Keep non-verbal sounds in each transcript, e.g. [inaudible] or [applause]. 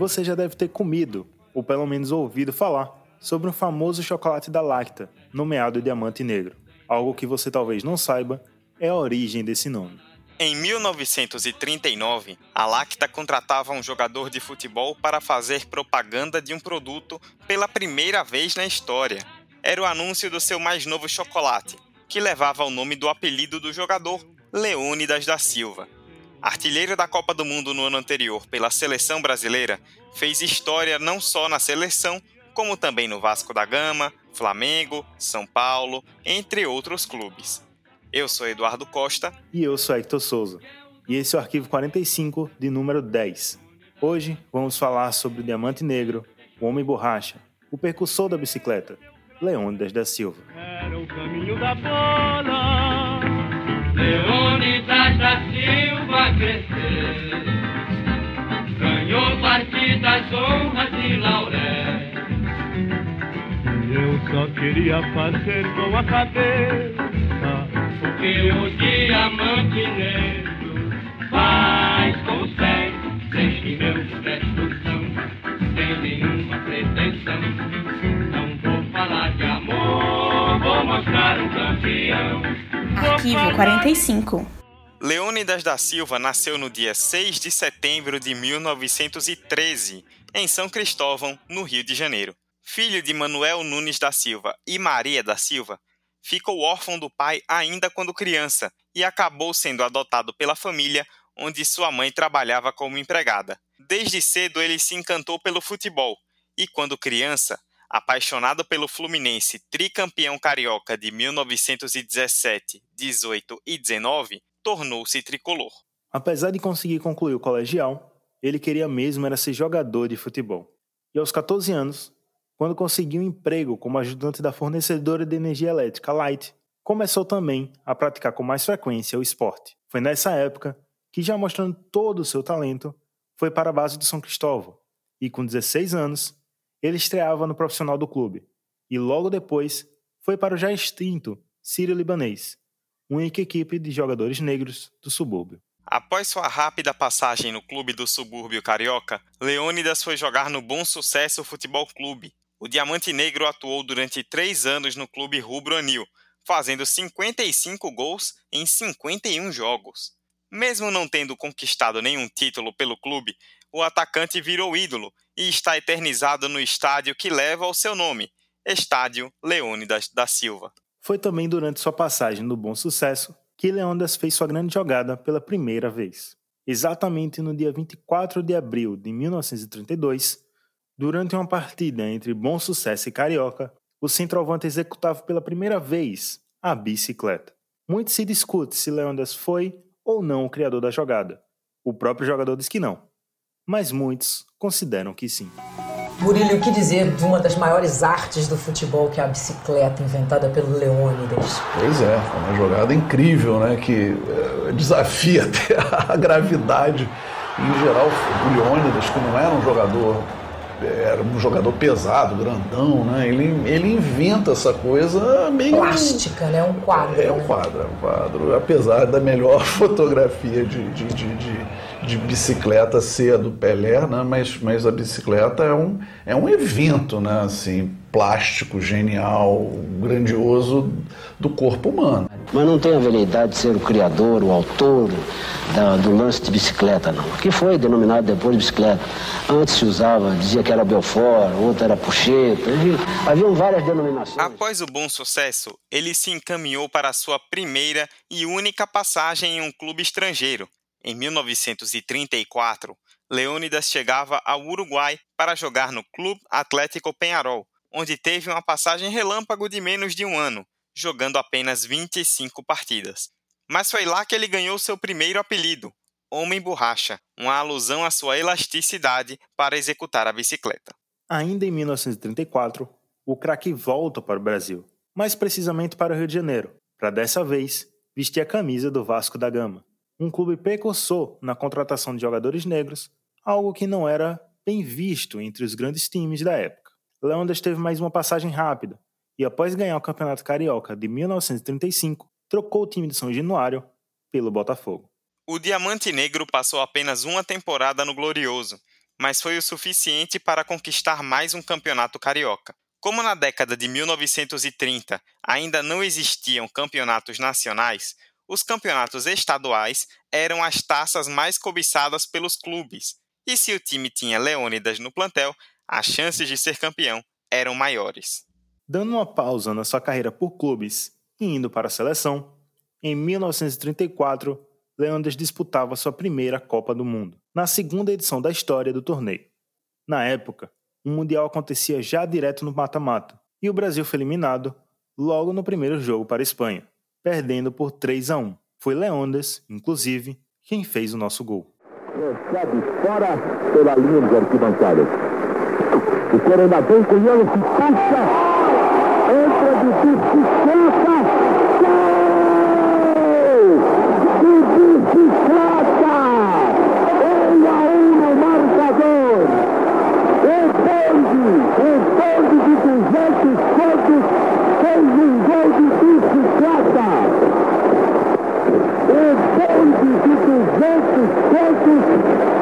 você já deve ter comido, ou pelo menos ouvido falar, sobre um famoso chocolate da Lacta, nomeado Diamante Negro. Algo que você talvez não saiba é a origem desse nome. Em 1939, a Lacta contratava um jogador de futebol para fazer propaganda de um produto pela primeira vez na história. Era o anúncio do seu mais novo chocolate, que levava o nome do apelido do jogador, Leônidas da Silva. Artilheiro da Copa do Mundo no ano anterior pela seleção brasileira, fez história não só na seleção, como também no Vasco da Gama, Flamengo, São Paulo, entre outros clubes. Eu sou Eduardo Costa. E eu sou Hector Souza. E esse é o arquivo 45, de número 10. Hoje vamos falar sobre o Diamante Negro, o Homem Borracha, o percussor da bicicleta, Leônidas da Silva. Era o caminho da bola, Leônidas da Silva crescer, ganhou partidas, honras e lauréis. Eu só queria fazer com a cabeça que o diamante negro faz com os pés, sem que meus gestos são, sem nenhuma pretensão. Não vou falar de amor, vou mostrar um campeão. Arquivo 45 Leônidas da Silva nasceu no dia 6 de setembro de 1913, em São Cristóvão, no Rio de Janeiro. Filho de Manuel Nunes da Silva e Maria da Silva, ficou órfão do pai ainda quando criança e acabou sendo adotado pela família onde sua mãe trabalhava como empregada. Desde cedo ele se encantou pelo futebol e, quando criança, apaixonado pelo Fluminense, tricampeão carioca de 1917, 18 e 19, tornou-se tricolor. Apesar de conseguir concluir o colegial, ele queria mesmo era ser jogador de futebol. E aos 14 anos, quando conseguiu um emprego como ajudante da fornecedora de energia elétrica Light, começou também a praticar com mais frequência o esporte. Foi nessa época que, já mostrando todo o seu talento, foi para a base do São Cristóvão e, com 16 anos, ele estreava no profissional do clube e, logo depois, foi para o já extinto Sírio Libanês, única equipe de jogadores negros do subúrbio. Após sua rápida passagem no clube do subúrbio carioca, Leônidas foi jogar no Bom Sucesso Futebol Clube, o Diamante Negro atuou durante três anos no clube rubro-anil, fazendo 55 gols em 51 jogos. Mesmo não tendo conquistado nenhum título pelo clube, o atacante virou ídolo e está eternizado no estádio que leva o seu nome, Estádio Leônidas da Silva. Foi também durante sua passagem no Bom Sucesso que Leônidas fez sua grande jogada pela primeira vez. Exatamente no dia 24 de abril de 1932, Durante uma partida entre Bom Sucesso e Carioca, o centroavante executava pela primeira vez a bicicleta. Muito se discute se Leondas foi ou não o criador da jogada. O próprio jogador diz que não, mas muitos consideram que sim. Murilo, o que dizer de uma das maiores artes do futebol, que é a bicicleta, inventada pelo Leônidas? Pois é, é uma jogada incrível, né? Que eh, desafia [laughs] até a gravidade. Em geral, o Leônidas, que não era um jogador era um jogador pesado, grandão, né? Ele, ele inventa essa coisa meio. Plástica, né? Um quadro. É um né? quadro, é um quadro. Apesar da melhor [laughs] fotografia de, de, de, de, de bicicleta ser a do Pelé, né? Mas, mas a bicicleta é um, é um evento, né? Assim, plástico, genial, grandioso do corpo humano. Mas não tem a veleidade de ser o criador, o autor da, do lance de bicicleta, não. Que foi denominado depois de bicicleta. Antes se usava, dizia que era Belfort, outro era Puxeta, haviam várias denominações. Após o bom sucesso, ele se encaminhou para a sua primeira e única passagem em um clube estrangeiro. Em 1934, Leônidas chegava ao Uruguai para jogar no Clube Atlético Penharol, onde teve uma passagem relâmpago de menos de um ano, jogando apenas 25 partidas. Mas foi lá que ele ganhou seu primeiro apelido, Homem Borracha, uma alusão à sua elasticidade para executar a bicicleta. Ainda em 1934, o craque volta para o Brasil, mais precisamente para o Rio de Janeiro, para dessa vez vestir a camisa do Vasco da Gama, um clube precursor na contratação de jogadores negros, algo que não era bem visto entre os grandes times da época. Leônidas teve mais uma passagem rápida e, após ganhar o Campeonato Carioca de 1935, trocou o time de São Januário pelo Botafogo. O Diamante Negro passou apenas uma temporada no Glorioso, mas foi o suficiente para conquistar mais um campeonato carioca. Como na década de 1930 ainda não existiam campeonatos nacionais, os campeonatos estaduais eram as taças mais cobiçadas pelos clubes, e se o time tinha Leônidas no plantel, as chances de ser campeão eram maiores. Dando uma pausa na sua carreira por clubes e indo para a seleção, em 1934, Leônidas disputava sua primeira Copa do Mundo, na segunda edição da história do torneio. Na época, o Mundial acontecia já direto no mata-mata, e o Brasil foi eliminado logo no primeiro jogo para a Espanha, perdendo por 3 a 1. Foi Leônidas, inclusive, quem fez o nosso gol. Recebe fora pela linha de arquibancadas. O Corona vem com ele, se puxa, entra de bicicleta, gol! De bicicleta! 1 a 1 no marcador. O bonde, o bonde de 200 pontos fez um gol de bicicleta. O bonde de 200 pontos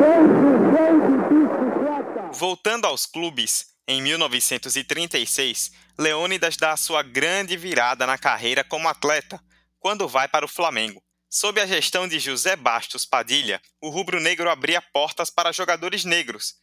fez um gol de bicicleta. Voltando aos clubes, em 1936, Leônidas dá a sua grande virada na carreira como atleta, quando vai para o Flamengo. Sob a gestão de José Bastos Padilha, o rubro-negro abria portas para jogadores negros,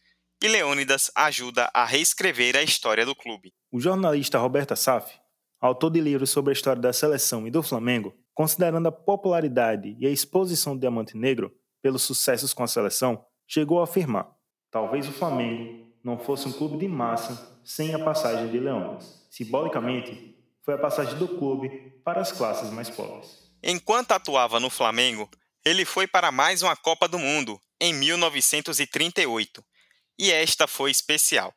e Leônidas ajuda a reescrever a história do clube. O jornalista Roberto Assaf, autor de livros sobre a história da seleção e do Flamengo, considerando a popularidade e a exposição do Diamante Negro pelos sucessos com a seleção, chegou a afirmar: talvez o Flamengo não fosse um clube de massa sem a passagem de Leônidas. Simbolicamente, foi a passagem do clube para as classes mais pobres. Enquanto atuava no Flamengo, ele foi para mais uma Copa do Mundo, em 1938. E esta foi especial.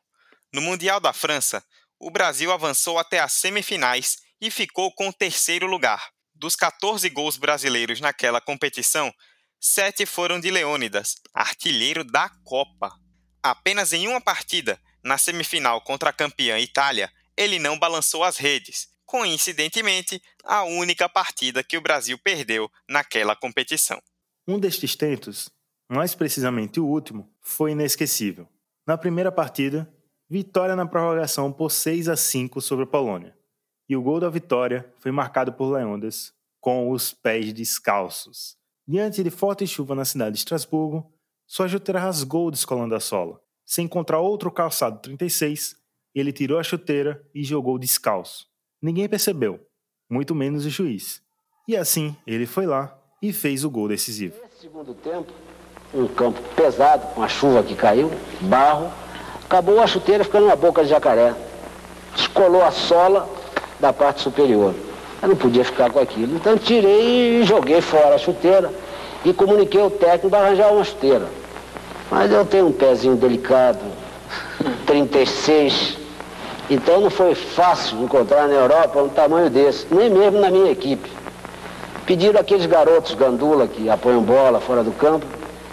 No Mundial da França, o Brasil avançou até as semifinais e ficou com o terceiro lugar. Dos 14 gols brasileiros naquela competição, sete foram de Leônidas, artilheiro da Copa. Apenas em uma partida, na semifinal contra a campeã Itália, ele não balançou as redes. Coincidentemente, a única partida que o Brasil perdeu naquela competição. Um destes tentos, mais precisamente o último, foi inesquecível. Na primeira partida, vitória na prorrogação por 6 a 5 sobre a Polônia. E o gol da vitória foi marcado por Leônidas com os pés descalços. Diante de forte chuva na cidade de Estrasburgo, sua chuteira rasgou descolando a sola. Sem encontrar outro calçado 36, ele tirou a chuteira e jogou descalço. Ninguém percebeu, muito menos o juiz. E assim, ele foi lá e fez o gol decisivo. Nesse segundo tempo, um campo pesado, com a chuva que caiu, barro, acabou a chuteira ficando na boca de jacaré. Descolou a sola da parte superior. Eu não podia ficar com aquilo. Então tirei e joguei fora a chuteira e comuniquei ao técnico para arranjar uma chuteira. Mas eu tenho um pezinho delicado, [laughs] 36. Então não foi fácil encontrar na Europa um tamanho desse, nem mesmo na minha equipe. Pediram aqueles garotos gandula que apoiam bola fora do campo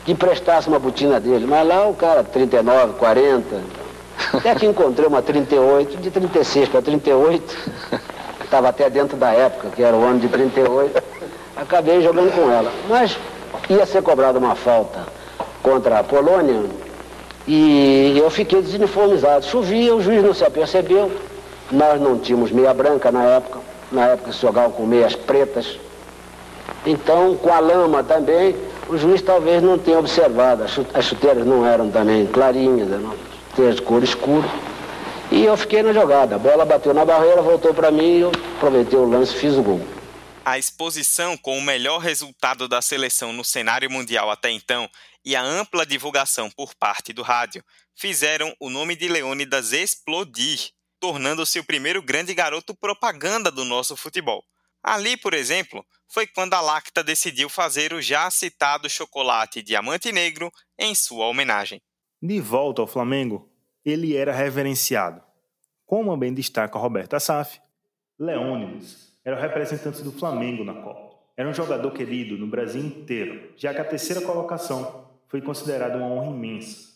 que emprestasse uma botina dele. Mas lá o cara, 39, 40. Até que encontrei uma 38, de 36 para 38. Estava até dentro da época, que era o ano de 38. Acabei jogando com ela. Mas ia ser cobrada uma falta contra a Polônia e eu fiquei desuniformizado. Chovia, o juiz não se apercebeu. Nós não tínhamos meia branca na época. Na época se jogavam com meias pretas. Então, com a lama também, o juiz talvez não tenha observado. As chuteiras não eram também clarinhas, eram chuteiras de cor escura. E eu fiquei na jogada. A bola bateu na barreira, voltou para mim e eu aproveitei o lance fiz o gol. A exposição com o melhor resultado da seleção no cenário mundial até então e a ampla divulgação por parte do rádio fizeram o nome de Leônidas explodir, tornando-se o primeiro grande garoto propaganda do nosso futebol. Ali, por exemplo, foi quando a Lacta decidiu fazer o já citado chocolate Diamante Negro em sua homenagem. De volta ao Flamengo, ele era reverenciado. Como bem destaca Roberto Assaf, Leônidas era o representante do Flamengo na Copa. Era um jogador querido no Brasil inteiro, já que a terceira colocação foi considerada uma honra imensa.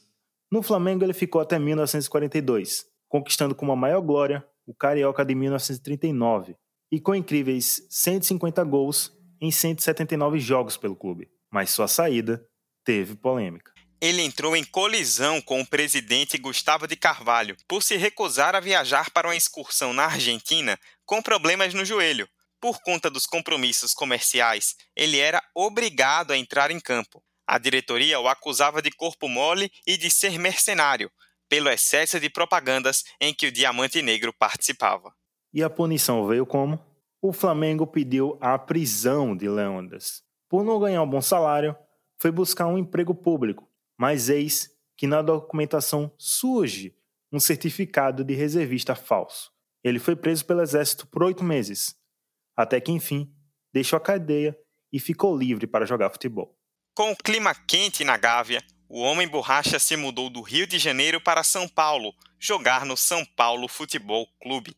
No Flamengo ele ficou até 1942, conquistando com uma maior glória o Carioca de 1939, e com incríveis 150 gols em 179 jogos pelo clube. Mas sua saída teve polêmica. ele entrou em colisão com o presidente Gustavo de Carvalho por se recusar a viajar para uma excursão na Argentina com problemas no joelho. Por conta dos compromissos comerciais, ele era obrigado a entrar em campo. A diretoria o acusava de corpo mole e de ser mercenário, pelo excesso de propagandas em que o Diamante Negro participava. E a punição veio como? O Flamengo pediu a prisão de Leônidas. Por não ganhar um bom salário, foi buscar um emprego público, mas eis que na documentação surge um certificado de reservista falso. Ele foi preso pelo exército por oito meses, até que enfim deixou a cadeia e ficou livre para jogar futebol. Com o clima quente na Gávea, o Homem Borracha se mudou do Rio de Janeiro para São Paulo, jogar no São Paulo Futebol Clube.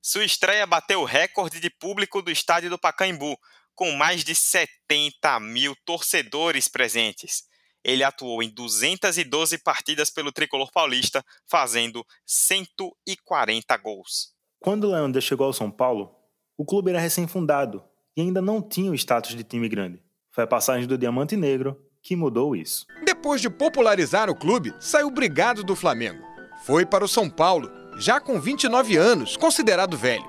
Sua estreia bateu o recorde de público do estádio do Pacaembu, com mais de 70 mil torcedores presentes. Ele atuou em 212 partidas pelo tricolor paulista, fazendo 140 gols. Quando o Leandro chegou ao São Paulo, o clube era recém-fundado e ainda não tinha o status de time grande. Foi a passagem do Diamante Negro que mudou isso. Depois de popularizar o clube, saiu brigado do Flamengo. Foi para o São Paulo, já com 29 anos, considerado velho.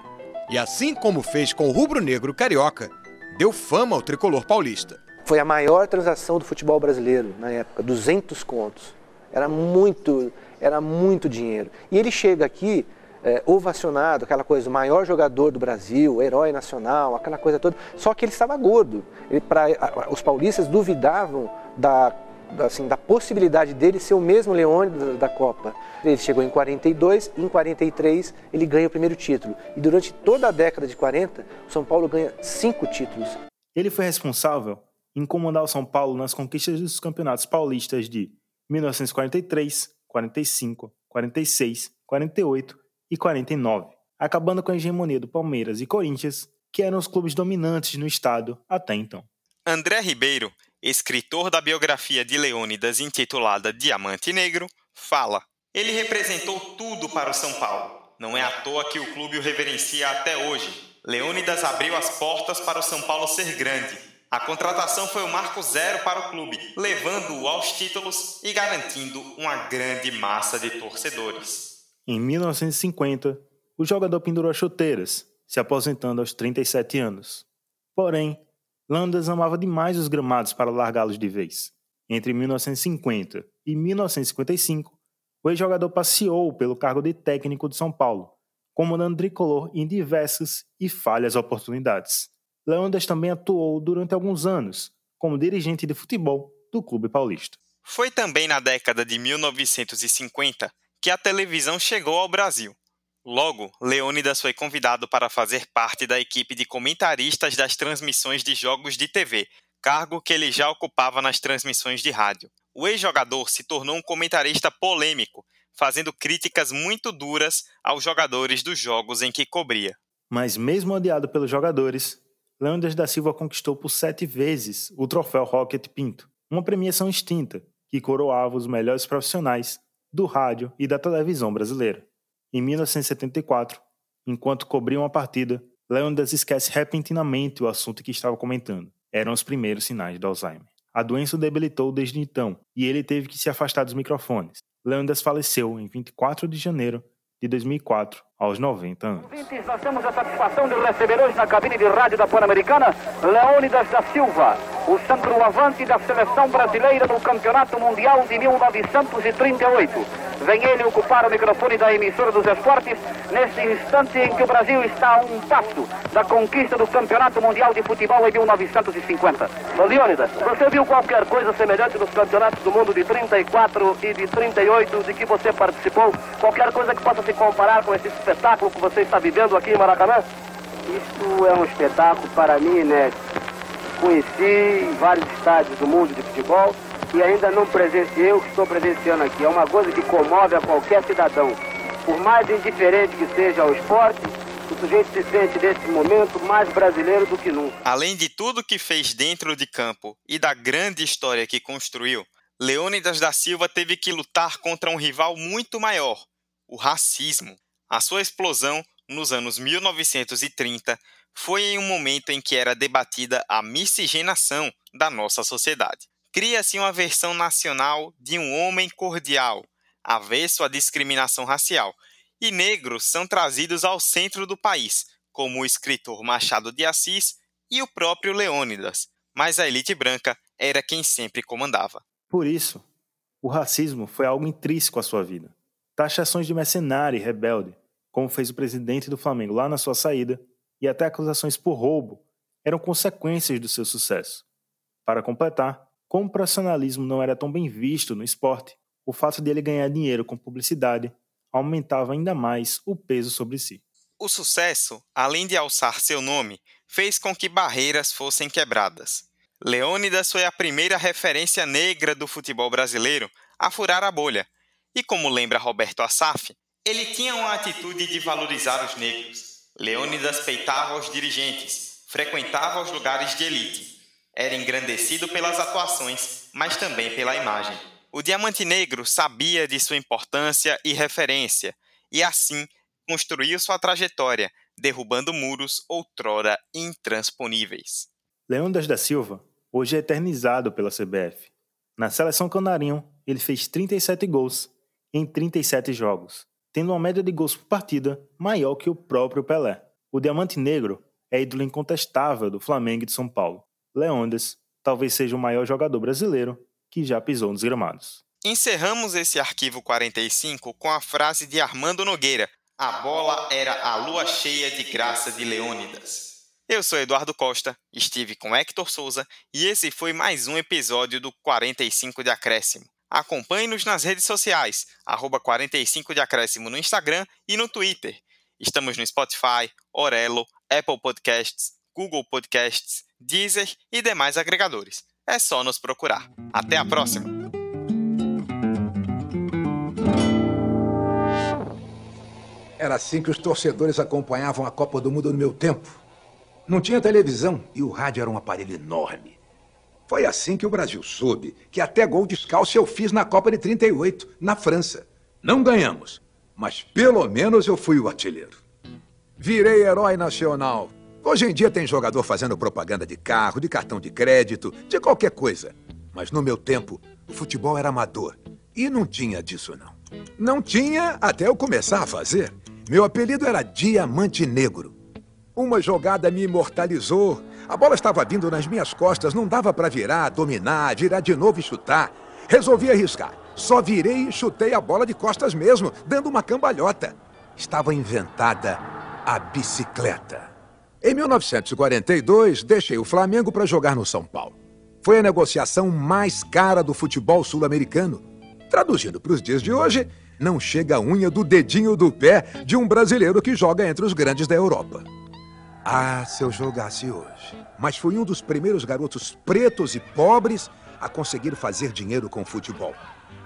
E assim como fez com o rubro-negro carioca, deu fama ao tricolor paulista. Foi a maior transação do futebol brasileiro na época, 200 contos. Era muito, era muito dinheiro. E ele chega aqui é, ovacionado, aquela coisa, o maior jogador do Brasil, herói nacional, aquela coisa toda. Só que ele estava gordo. Ele, pra, os paulistas duvidavam da, assim, da possibilidade dele ser o mesmo Leone da, da, Copa. Ele chegou em 42, em 43 ele ganha o primeiro título. E durante toda a década de 40, o São Paulo ganha cinco títulos. Ele foi responsável em comandar o São Paulo nas conquistas dos campeonatos paulistas de 1943, 45, 46, 48 e 49, acabando com a hegemonia do Palmeiras e Corinthians, que eram os clubes dominantes no estado até então. André Ribeiro, escritor da biografia de Leônidas intitulada Diamante Negro, fala: Ele representou tudo para o São Paulo. Não é à toa que o clube o reverencia até hoje. Leônidas abriu as portas para o São Paulo ser grande. A contratação foi o marco zero para o clube, levando-o aos títulos e garantindo uma grande massa de torcedores. Em 1950, o jogador pendurou as chuteiras, se aposentando aos 37 anos. Porém, Landas amava demais os gramados para largá-los de vez. Entre 1950 e 1955, o ex-jogador passeou pelo cargo de técnico de São Paulo, comandando tricolor em diversas e falhas oportunidades. Leondas também atuou durante alguns anos como dirigente de futebol do Clube Paulista. Foi também na década de 1950 que a televisão chegou ao Brasil. Logo, Leônidas foi convidado para fazer parte da equipe de comentaristas das transmissões de jogos de TV, cargo que ele já ocupava nas transmissões de rádio. O ex-jogador se tornou um comentarista polêmico, fazendo críticas muito duras aos jogadores dos jogos em que cobria. Mas, mesmo odiado pelos jogadores, Leônidas da Silva conquistou por sete vezes o troféu Rocket Pinto, uma premiação extinta que coroava os melhores profissionais do rádio e da televisão brasileira. Em 1974, enquanto cobria uma partida, Leonidas esquece repentinamente o assunto que estava comentando. Eram os primeiros sinais do Alzheimer. A doença o debilitou desde então e ele teve que se afastar dos microfones. Leonidas faleceu em 24 de janeiro de 2004, aos 90 anos. Nós temos a satisfação de receber hoje na cabine de rádio da Pan-Americana Leônidas da Silva, o centroavante da seleção brasileira no Campeonato Mundial de 1938. Vem ele ocupar o microfone da emissora dos esportes neste instante em que o Brasil está a um passo da conquista do Campeonato Mundial de Futebol em 1950. Ô Leônidas, você viu qualquer coisa semelhante nos campeonatos do mundo de 34 e de 38 de que você participou? Qualquer coisa que possa se comparar com esse espetáculo que você está vivendo aqui em Maracanã? Isso é um espetáculo para mim inédito. Conheci vários estádios do mundo de futebol e ainda não presenciei o que estou presenciando aqui. É uma coisa que comove a qualquer cidadão. Por mais indiferente que seja ao esporte, o sujeito se sente nesse momento mais brasileiro do que nunca. Além de tudo que fez dentro de campo e da grande história que construiu, Leônidas da Silva teve que lutar contra um rival muito maior, o racismo. A sua explosão, nos anos 1930, foi em um momento em que era debatida a miscigenação da nossa sociedade. Cria-se uma versão nacional de um homem cordial, avesso à discriminação racial, e negros são trazidos ao centro do país, como o escritor Machado de Assis e o próprio Leônidas, mas a elite branca era quem sempre comandava. Por isso, o racismo foi algo intrínseco à sua vida. Taxações de mercenário e rebelde, como fez o presidente do Flamengo lá na sua saída, e até acusações por roubo, eram consequências do seu sucesso. Para completar, como o profissionalismo não era tão bem visto no esporte, o fato dele ganhar dinheiro com publicidade aumentava ainda mais o peso sobre si. O sucesso, além de alçar seu nome, fez com que barreiras fossem quebradas. Leônidas foi a primeira referência negra do futebol brasileiro a furar a bolha, e como lembra Roberto Assaf, ele tinha uma atitude de valorizar os negros. Leônidas peitava os dirigentes, frequentava os lugares de elite. Era engrandecido pelas atuações, mas também pela imagem. O Diamante Negro sabia de sua importância e referência, e assim construiu sua trajetória, derrubando muros outrora intransponíveis. Leônidas da Silva hoje é eternizado pela CBF. Na seleção canarinho, ele fez 37 gols em 37 jogos, tendo uma média de gols por partida maior que o próprio Pelé. O Diamante Negro é ídolo incontestável do Flamengo e de São Paulo. Leônidas talvez seja o maior jogador brasileiro que já pisou nos gramados. Encerramos esse arquivo 45 com a frase de Armando Nogueira: A bola era a lua cheia de graça de Leônidas. Eu sou Eduardo Costa, estive com Hector Souza e esse foi mais um episódio do 45 de Acréscimo. Acompanhe-nos nas redes sociais, arroba 45 de Acréscimo no Instagram e no Twitter. Estamos no Spotify, Orelo, Apple Podcasts, Google Podcasts, Deezer e demais agregadores. É só nos procurar. Até a próxima! Era assim que os torcedores acompanhavam a Copa do Mundo no meu tempo. Não tinha televisão e o rádio era um aparelho enorme. Foi assim que o Brasil soube que até gol descalço eu fiz na Copa de 38, na França. Não ganhamos, mas pelo menos eu fui o artilheiro. Virei herói nacional. Hoje em dia tem jogador fazendo propaganda de carro, de cartão de crédito, de qualquer coisa. Mas no meu tempo, o futebol era amador. E não tinha disso, não. Não tinha até eu começar a fazer. Meu apelido era Diamante Negro. Uma jogada me imortalizou. A bola estava vindo nas minhas costas, não dava para virar, dominar, virar de novo e chutar. Resolvi arriscar. Só virei e chutei a bola de costas mesmo, dando uma cambalhota. Estava inventada a bicicleta. Em 1942, deixei o Flamengo para jogar no São Paulo. Foi a negociação mais cara do futebol sul-americano. Traduzindo para os dias de hoje, não chega a unha do dedinho do pé de um brasileiro que joga entre os grandes da Europa. Ah, se eu jogasse hoje. Mas fui um dos primeiros garotos pretos e pobres a conseguir fazer dinheiro com futebol.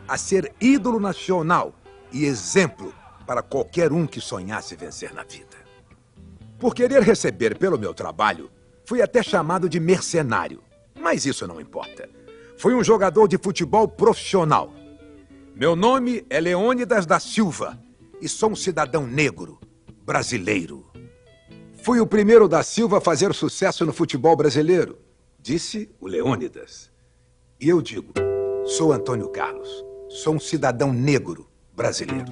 A ser ídolo nacional e exemplo para qualquer um que sonhasse vencer na vida. Por querer receber pelo meu trabalho, fui até chamado de mercenário. Mas isso não importa. Fui um jogador de futebol profissional. Meu nome é Leônidas da Silva e sou um cidadão negro, brasileiro. Fui o primeiro da Silva a fazer sucesso no futebol brasileiro, disse o Leônidas. E eu digo: sou Antônio Carlos, sou um cidadão negro brasileiro.